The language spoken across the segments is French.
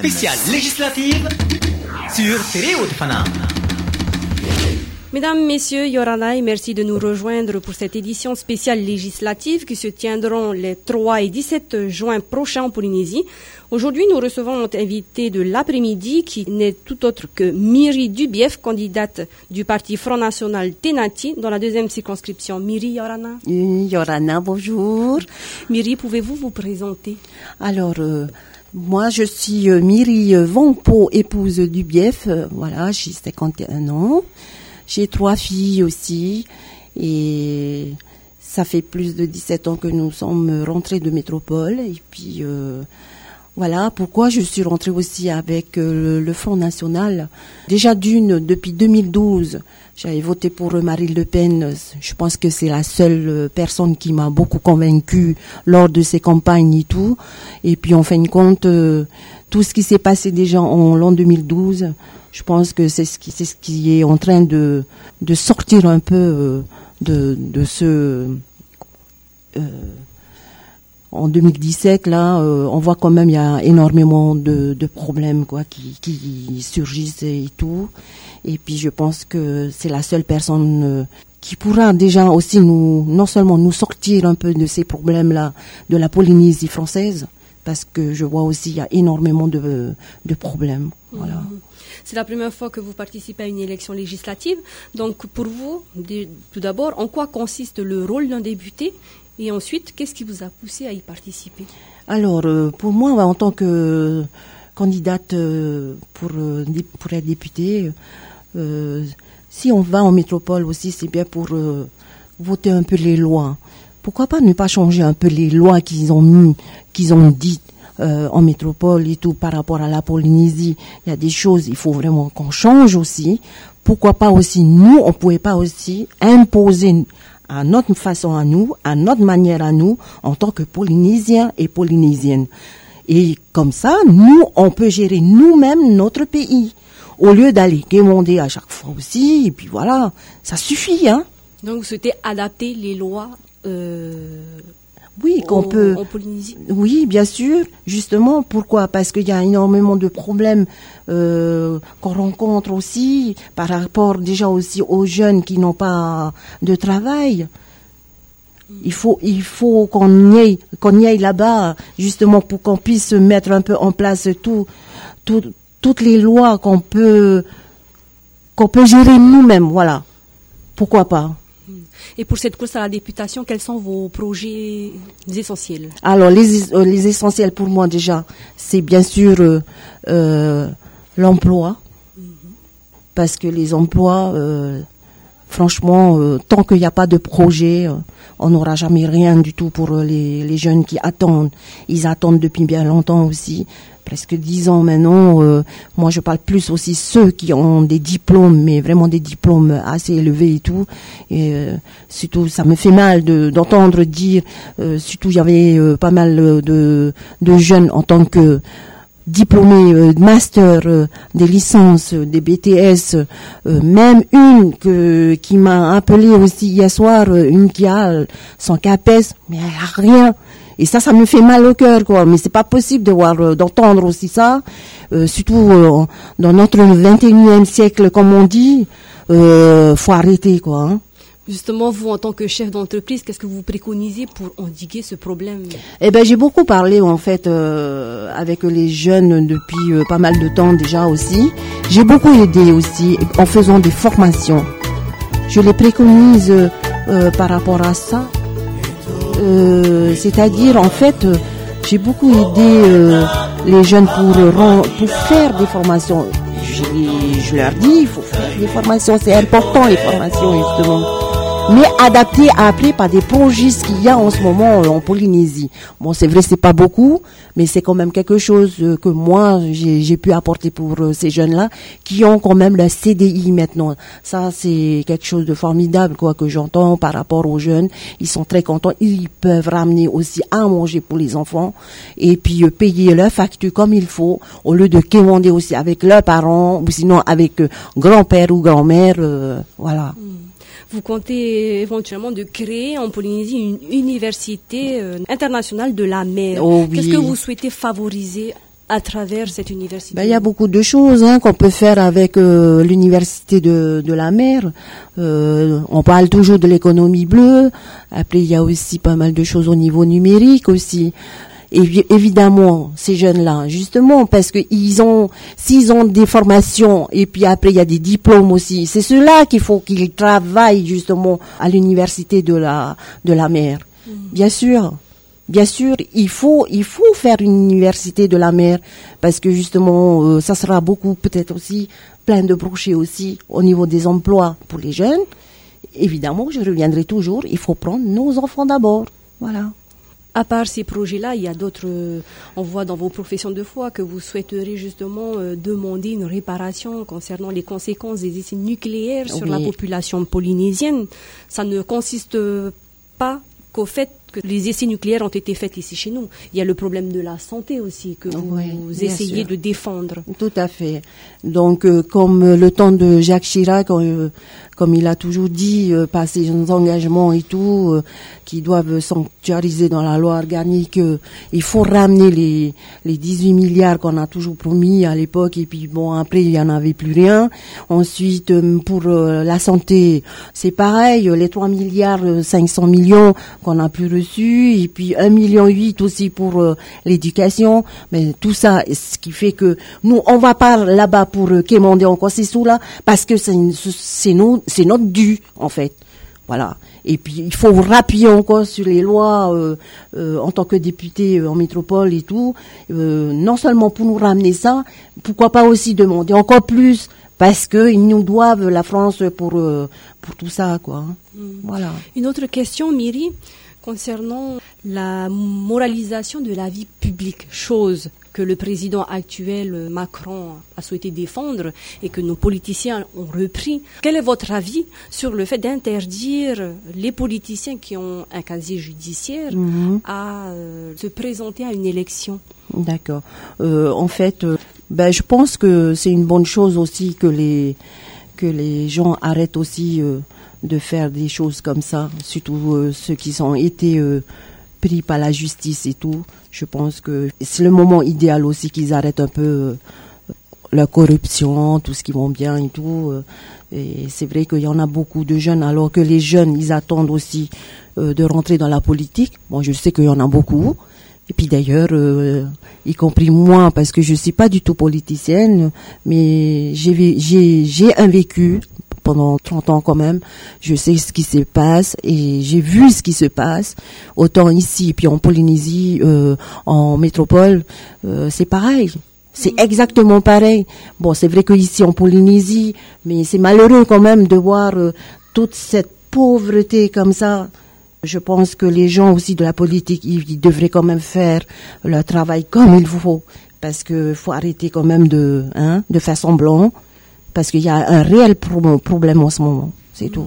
Spéciale législative sur Télé. Mesdames, Messieurs, Yorana, et merci de nous rejoindre pour cette édition spéciale législative qui se tiendront les 3 et 17 juin prochains en Polynésie. Aujourd'hui, nous recevons notre invité de l'après-midi qui n'est tout autre que Miri Dubief, candidate du parti Front National Tenati dans la deuxième circonscription. Miri Yorana. Yorana, bonjour. Miri, pouvez-vous vous présenter? Alors, euh, moi, je suis euh, Miri Vampo, épouse du Bief. Euh, voilà, j'ai 51 ans. J'ai trois filles aussi. Et ça fait plus de 17 ans que nous sommes rentrés de métropole. Et puis, euh, voilà pourquoi je suis rentrée aussi avec le Front National. Déjà d'une, depuis 2012, j'avais voté pour Marine Le Pen. Je pense que c'est la seule personne qui m'a beaucoup convaincue lors de ses campagnes et tout. Et puis en fin de compte, euh, tout ce qui s'est passé déjà en l'an 2012, je pense que c'est ce qui, est en train de, sortir un peu euh, de, ce... Euh, en 2017, là, euh, on voit quand même il y a énormément de, de problèmes quoi qui, qui, surgissent et tout. Et puis je pense que c'est la seule personne euh, qui pourra déjà aussi nous, non seulement nous sortir un peu de ces problèmes-là de la Polynésie française, parce que je vois aussi il y a énormément de, de problèmes. Voilà. Mhm. C'est la première fois que vous participez à une élection législative. Donc pour vous, tout d'abord, en quoi consiste le rôle d'un député et ensuite, qu'est-ce qui vous a poussé à y participer? Alors, euh, pour moi, en tant que candidate euh, pour, euh, pour être députée, si on va en métropole aussi, c'est bien pour voter un peu les lois. Pourquoi pas ne pas changer un peu les lois qu'ils ont mis, qu'ils ont dit en métropole et tout par rapport à la Polynésie? Il y a des choses, il faut vraiment qu'on change aussi. Pourquoi pas aussi nous, on pouvait pas aussi imposer à notre façon à nous, à notre manière à nous, en tant que Polynésiens et Polynésiennes. Et comme ça, nous, on peut gérer nous-mêmes notre pays. Au lieu d'aller quémander à chaque fois aussi, et puis voilà, ça suffit, hein. Donc vous souhaitez adapter les lois euh, oui, qu'on peut. Oui, bien sûr. Justement, pourquoi? Parce qu'il y a énormément de problèmes euh, qu'on rencontre aussi par rapport déjà aussi aux jeunes qui n'ont pas de travail. Il faut, il faut qu'on y aille, qu'on y aille là-bas, justement pour qu'on puisse mettre un peu en place tout, tout toutes les lois qu'on peut, qu'on peut gérer nous-mêmes. Voilà. Pourquoi pas? Et pour cette course à la députation, quels sont vos projets essentiels Alors, les, euh, les, essentiels pour moi déjà, c'est bien sûr euh, euh, l'emploi. Parce que les emplois, franchement, tant qu'il n'y a pas de projet, on n'aura jamais rien du tout pour les, les, jeunes qui attendent. Ils attendent depuis bien longtemps aussi presque dix ans maintenant. Euh, moi, je parle plus aussi ceux qui ont des diplômes, mais vraiment des diplômes assez élevés et tout. Et euh, surtout, ça me fait mal d'entendre dire, euh, surtout, il y avait pas mal de, de jeunes en tant que diplômés master, des licences, des BTS, même une que, qui m'a appelé aussi hier soir, une qui a son CAPES, mais elle a rien. Et ça, ça me fait mal au cœur, quoi. Mais c'est pas possible de voir, euh, d'entendre aussi ça, euh, surtout euh, dans notre 21e siècle, comme on dit. Euh, faut arrêter, quoi. Hein. Justement, vous, en tant que chef d'entreprise, qu'est-ce que vous préconisez pour endiguer ce problème Eh ben, j'ai beaucoup parlé en fait avec les jeunes depuis pas mal de temps déjà aussi. J'ai beaucoup aidé aussi en faisant des formations. Je les préconise par rapport à ça euh, c'est-à-dire en fait, euh, j'ai beaucoup aidé euh, les jeunes pour, faire des formations. Je leur dis, il faut faire des formations, c'est important les formations justement mais adapté à appeler par des projets qu'il y a en ce moment euh, en Polynésie. Bon, c'est vrai, c'est pas beaucoup, mais c'est quand même quelque chose euh, que moi j'ai pu apporter pour euh, ces jeunes-là qui ont quand même la CDI maintenant. Ça, c'est quelque chose de formidable, quoi, que j'entends par rapport aux jeunes. Ils sont très contents. Ils peuvent ramener aussi à manger pour les enfants et puis payer leurs factures comme il faut au lieu de quémander aussi avec leurs parents ou sinon avec grand-père ou grand-mère. voilà. Mm vous comptez éventuellement de créer en Polynésie une université euh, internationale de la mer. Oh Qu'est-ce que vous souhaitez favoriser à travers cette université ben, Il y a beaucoup de choses hein, qu'on peut faire avec euh, l'université de, de la mer. Euh, on parle toujours de l'économie bleue. Après, il y a aussi pas mal de choses au niveau numérique aussi. Et évidemment, ces jeunes-là, justement, parce que ils ont, s'ils ont des formations et puis après il y a des diplômes aussi, c'est cela qu'il faut qu'ils travaillent justement à l'université de la de la mer. Mm. Bien sûr. Bien sûr, il faut il faut faire une université de la mer parce que justement euh, ça sera beaucoup peut-être aussi plein de brochets aussi au niveau des emplois pour les jeunes. Évidemment, je reviendrai toujours, il faut prendre nos enfants d'abord. Voilà. À part ces projets-là, il y a d'autres. On voit dans vos professions de foi que vous souhaiteriez justement euh, demander une réparation concernant les conséquences des essais nucléaires sur la population polynésienne. Ça ne consiste pas qu'au fait que les essais nucléaires ont été faits ici chez nous. Il y a le problème de la santé aussi que vous essayez de défendre. Tout à fait. Donc, euh, comme le temps de Jacques Chirac, euh, comme il a toujours dit, euh, par ses engagements et tout, qui doivent sanctuariser dans la loi organique, il faut ramener les, les 18 milliards qu'on a toujours promis à l'époque, et puis bon, après, il n'y en avait plus rien. Ensuite, pour la santé, c'est pareil, les 3 milliards 500 millions qu'on a plus et puis 1 million 8 aussi pour l'éducation, mais tout ça, ce qui fait que nous, on va pas là-bas pour quémander encore ces sous-là, parce que c'est nous, c'est notre dû en fait. Voilà. Et puis il faut rappuyer encore sur les lois euh, euh, en tant que député euh, en métropole et tout. non seulement pour nous ramener ça, pourquoi pas aussi demander encore plus parce qu'ils nous doivent la France pour pour tout ça quoi. Mm. Voilà. Une autre question, Miri, concernant la moralisation de la vie publique, chose que le président actuel euh, Macron a souhaité défendre et que nos politiciens ont repris. Quel est votre avis sur le fait d'interdire les politiciens qui ont un casier judiciaire mhm. à euh, se présenter à une élection? D'accord. Euh, en fait, ben, je pense que c'est une bonne chose aussi que les que les gens arrêtent aussi de faire des choses comme ça, surtout ceux qui ont été pris par la justice et tout. Je pense que c'est le moment idéal aussi qu'ils arrêtent un peu euh, la corruption, tout ce qui va bien et tout. Euh, et c'est vrai qu'il y en a beaucoup de jeunes, alors que les jeunes, ils attendent aussi euh, de rentrer dans la politique. Bon, je sais qu'il y en a beaucoup. Et puis d'ailleurs, y compris moi, parce que je suis pas du tout politicienne, mais j'ai j'ai un vécu pendant 30 ans quand même. Je sais ce qui se passe et j'ai vu ce qui se passe. Autant ici, puis en Polynésie, euh, en métropole, euh, c'est pareil. C'est mm. exactement pareil. Bon, c'est vrai qu'ici en Polynésie, mais c'est malheureux quand même de voir euh, toute cette pauvreté comme ça. Je pense que les gens aussi de la politique, ils, devraient quand même faire leur travail comme il faut, parce qu'il faut arrêter quand même de, hein, de faire semblant parce qu'il y a un réel problème en ce moment. C'est tout.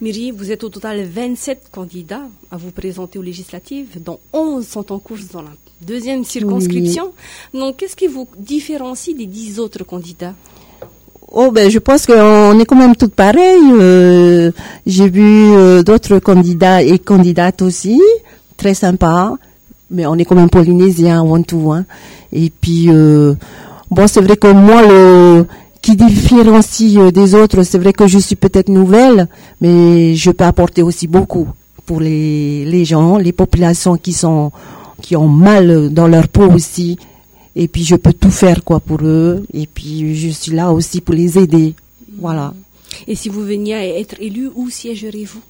Myri, vous êtes au total 27 candidats à vous présenter aux législatives, dont 11 sont en course dans la deuxième circonscription. Donc, qu'est-ce qui vous différencie des 10 autres candidats? Oh ben je pense qu'on est quand même toutes pareilles. Euh, j'ai vu euh, d'autres candidats et candidates aussi, très sympas, mais on est quand même polynésiens avant tout. Hein. Et puis euh, bon c'est vrai que moi le qui différencie euh, des autres. C'est vrai que je suis peut-être nouvelle, mais je peux apporter aussi beaucoup pour les, les gens, les populations qui sont qui ont mal dans leur peau aussi. Et puis je peux tout faire quoi pour eux. Et puis je suis là aussi pour les aider. Voilà. Et si vous veniez à être élu, où siégerez-vous?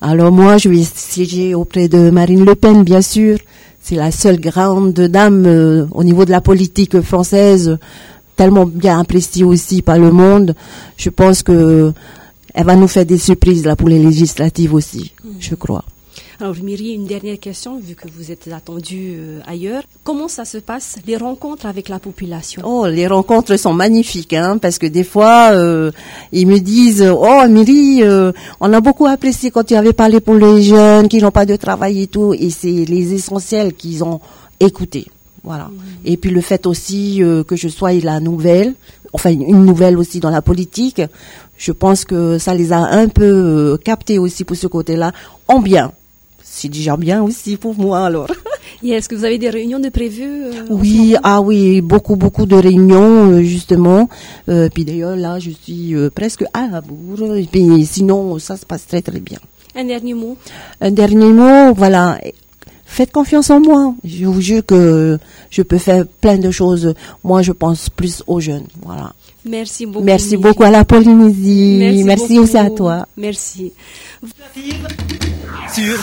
Alors moi, je vais siéger auprès de Marine Le Pen, bien sûr. C'est la seule grande dame euh, au niveau de la politique française tellement bien appréciée aussi par le monde. Je pense que elle va nous faire des surprises là pour les législatives aussi, je crois. Alors, Myri, une dernière question, vu que vous êtes attendu euh, ailleurs. Comment ça se passe, les rencontres avec la population? Oh, les rencontres sont magnifiques, hein, parce que des fois, euh, ils me disent, oh, Myri, euh, on a beaucoup apprécié quand tu avais parlé pour les jeunes qui n'ont pas de travail et tout, et c'est les essentiels qu'ils ont écoutés. Voilà. Et puis le fait aussi euh, que je sois la nouvelle, enfin une nouvelle aussi dans la politique, je pense que ça les a un peu euh, captés aussi pour ce côté-là, en bien. C'est déjà bien aussi pour moi alors. Et est-ce que vous avez des réunions de prévues euh, Oui, ah oui, beaucoup, beaucoup de réunions, euh, justement. Puis d'ailleurs, là, je suis presque à la bourre. Et puis sinon, ça se passe très, très bien. Un dernier mot? Un dernier mot, voilà. Faites confiance en moi. Je vous jure que je peux faire plein de choses. Moi, je pense plus aux jeunes. Voilà. Merci beaucoup. Merci beaucoup à la Polynésie. Merci, aussi à toi. Merci. Sur.